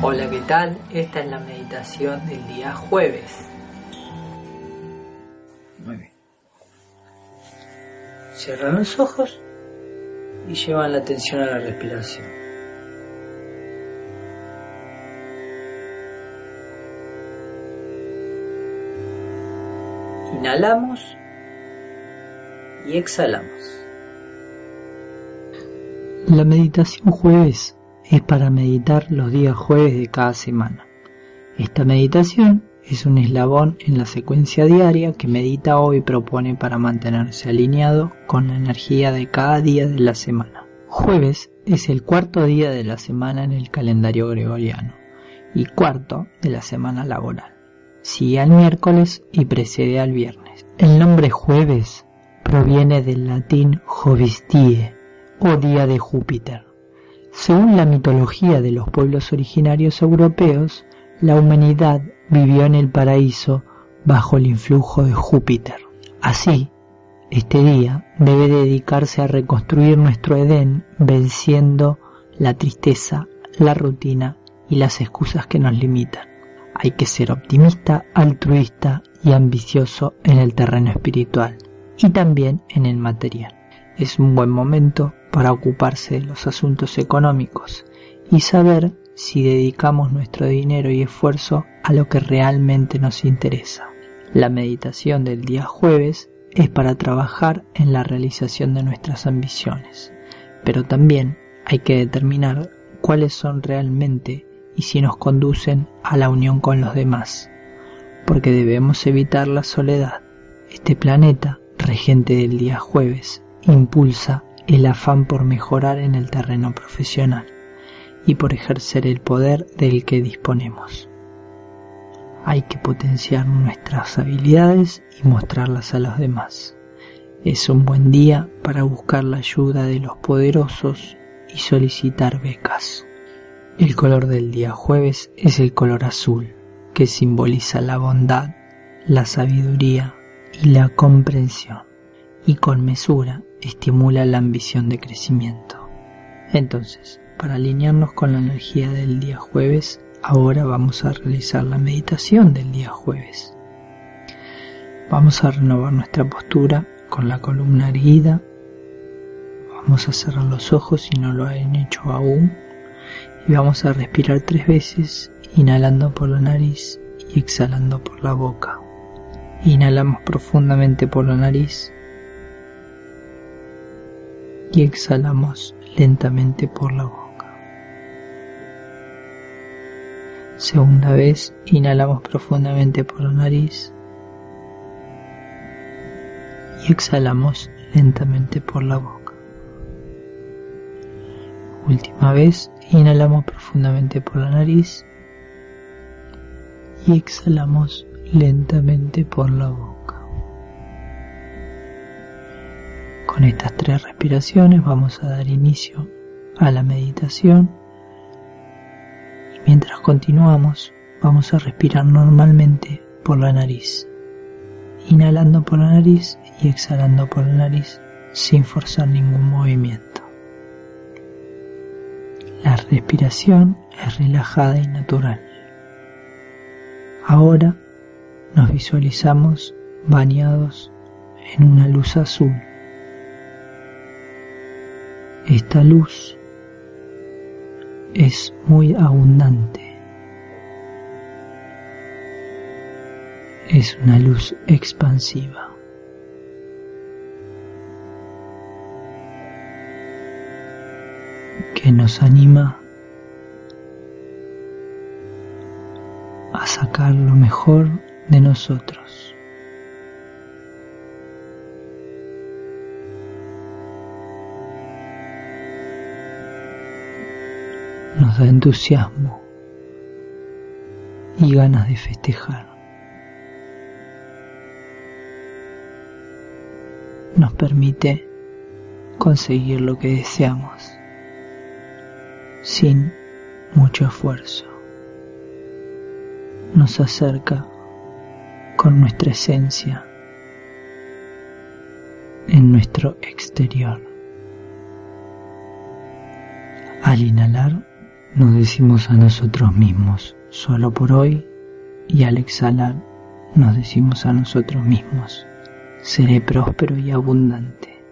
Hola, ¿qué tal? Esta es la meditación del día jueves. Muy bien. Cierran los ojos y llevan la atención a la respiración. Inhalamos y exhalamos. La meditación jueves es para meditar los días jueves de cada semana. Esta meditación es un eslabón en la secuencia diaria que Medita hoy propone para mantenerse alineado con la energía de cada día de la semana. Jueves es el cuarto día de la semana en el calendario gregoriano y cuarto de la semana laboral. Sigue al miércoles y precede al viernes. El nombre jueves proviene del latín jovistie o día de Júpiter según la mitología de los pueblos originarios europeos, la humanidad vivió en el paraíso bajo el influjo de Júpiter. Así, este día debe dedicarse a reconstruir nuestro Edén venciendo la tristeza, la rutina y las excusas que nos limitan. Hay que ser optimista, altruista y ambicioso en el terreno espiritual y también en el material. Es un buen momento para ocuparse de los asuntos económicos y saber si dedicamos nuestro dinero y esfuerzo a lo que realmente nos interesa. La meditación del día jueves es para trabajar en la realización de nuestras ambiciones, pero también hay que determinar cuáles son realmente y si nos conducen a la unión con los demás, porque debemos evitar la soledad. Este planeta, regente del día jueves, impulsa el afán por mejorar en el terreno profesional y por ejercer el poder del que disponemos. Hay que potenciar nuestras habilidades y mostrarlas a los demás. Es un buen día para buscar la ayuda de los poderosos y solicitar becas. El color del día jueves es el color azul, que simboliza la bondad, la sabiduría y la comprensión, y con mesura estimula la ambición de crecimiento. Entonces, para alinearnos con la energía del día jueves, ahora vamos a realizar la meditación del día jueves. Vamos a renovar nuestra postura con la columna erguida. Vamos a cerrar los ojos si no lo han hecho aún. Y vamos a respirar tres veces, inhalando por la nariz y exhalando por la boca. Inhalamos profundamente por la nariz y exhalamos lentamente por la boca. Segunda vez, inhalamos profundamente por la nariz y exhalamos lentamente por la boca. Última vez, inhalamos profundamente por la nariz y exhalamos lentamente por la boca. Con estas tres respiraciones vamos a dar inicio a la meditación y mientras continuamos vamos a respirar normalmente por la nariz, inhalando por la nariz y exhalando por la nariz sin forzar ningún movimiento. La respiración es relajada y natural. Ahora nos visualizamos bañados en una luz azul esta luz es muy abundante. Es una luz expansiva. que nos anima a sacar lo mejor de nosotros. Entusiasmo y ganas de festejar. Nos permite conseguir lo que deseamos sin mucho esfuerzo. Nos acerca con nuestra esencia en nuestro exterior. Al inhalar, nos decimos a nosotros mismos, solo por hoy, y al exhalar nos decimos a nosotros mismos, seré próspero y abundante.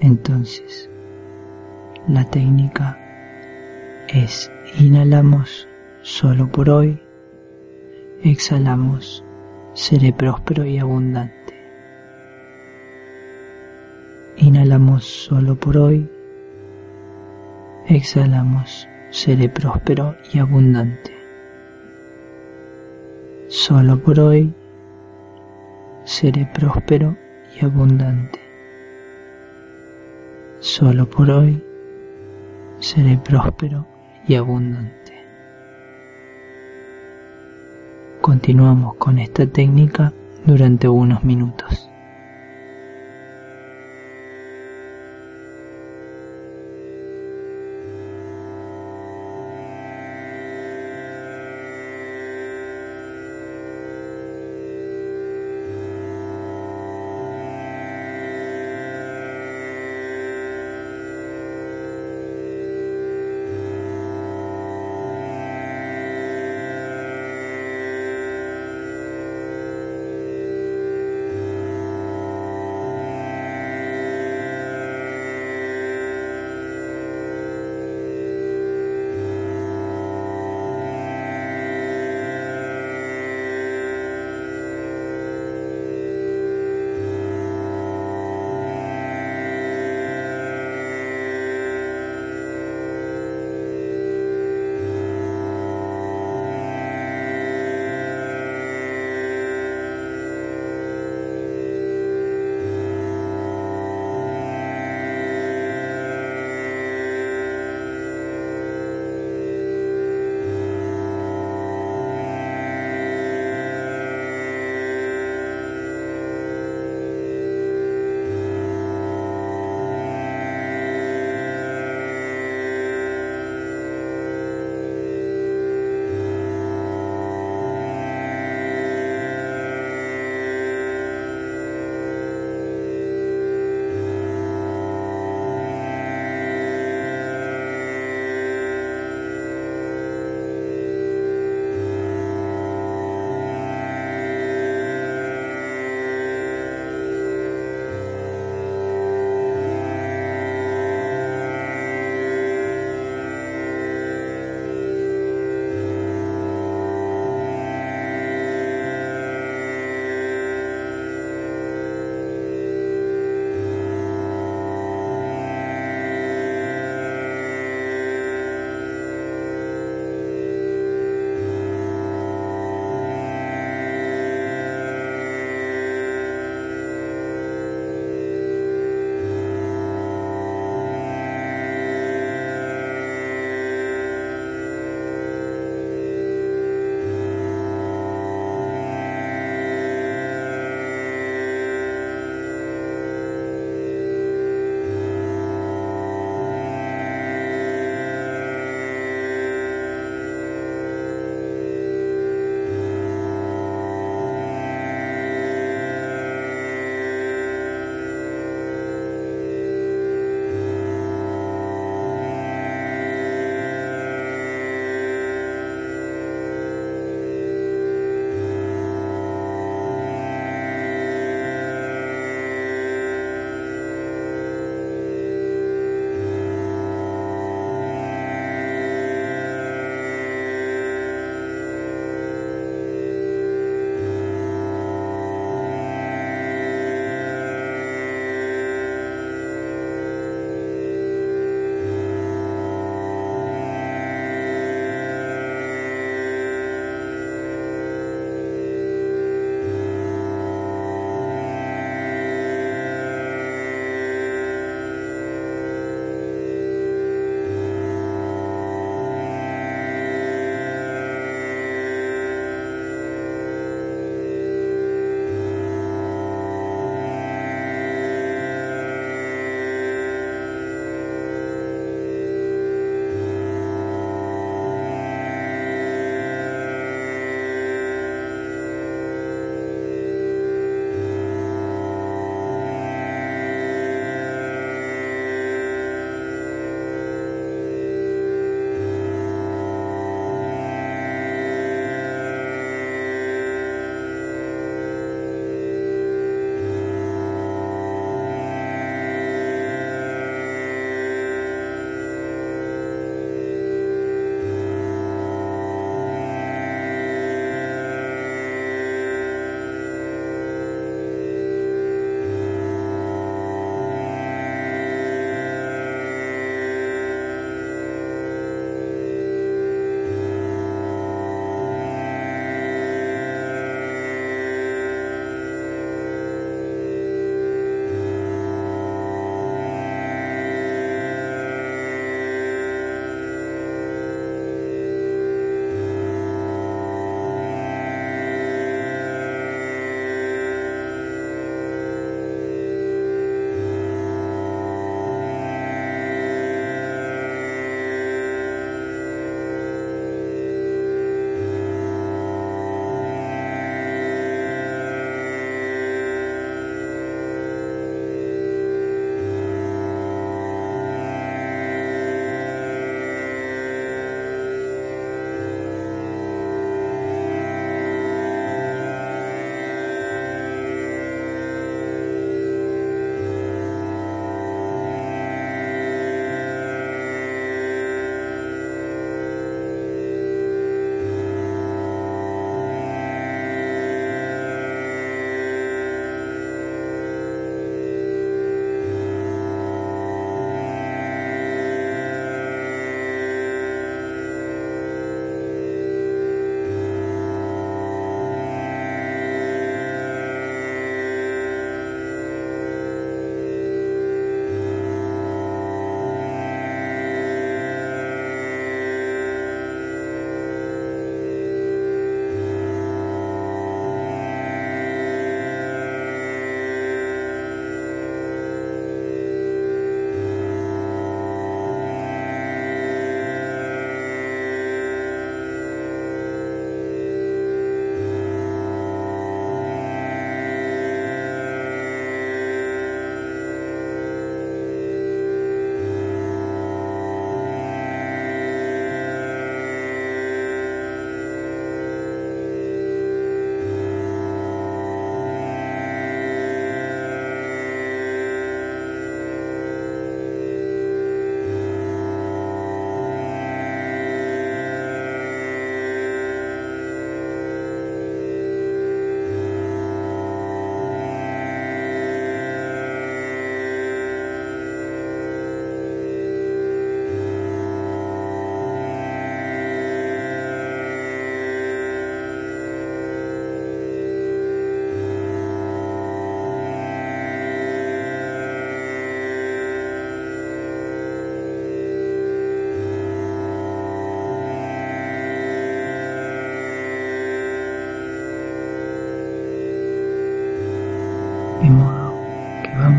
Entonces, la técnica es inhalamos solo por hoy, exhalamos, seré próspero y abundante. Inhalamos solo por hoy, exhalamos, seré próspero y abundante. Solo por hoy seré próspero y abundante. Solo por hoy seré próspero y abundante. Continuamos con esta técnica durante unos minutos.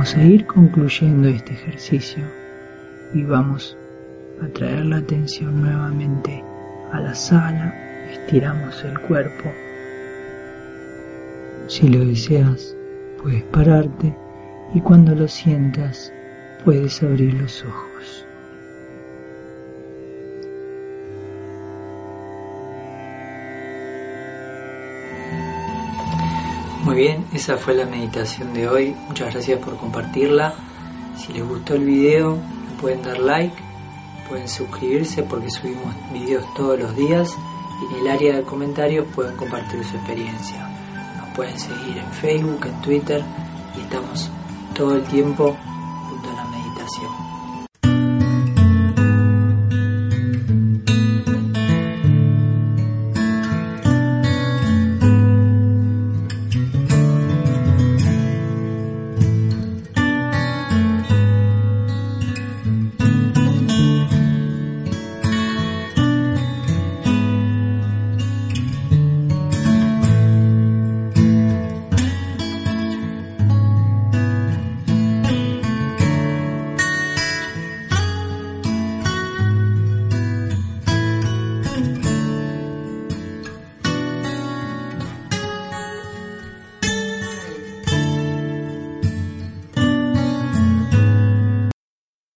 Vamos a ir concluyendo este ejercicio y vamos a traer la atención nuevamente a la sala, estiramos el cuerpo. Si lo deseas, puedes pararte y cuando lo sientas, puedes abrir los ojos. Muy bien, esa fue la meditación de hoy. Muchas gracias por compartirla. Si les gustó el video, pueden dar like, pueden suscribirse porque subimos videos todos los días y en el área de comentarios pueden compartir su experiencia. Nos pueden seguir en Facebook, en Twitter y estamos todo el tiempo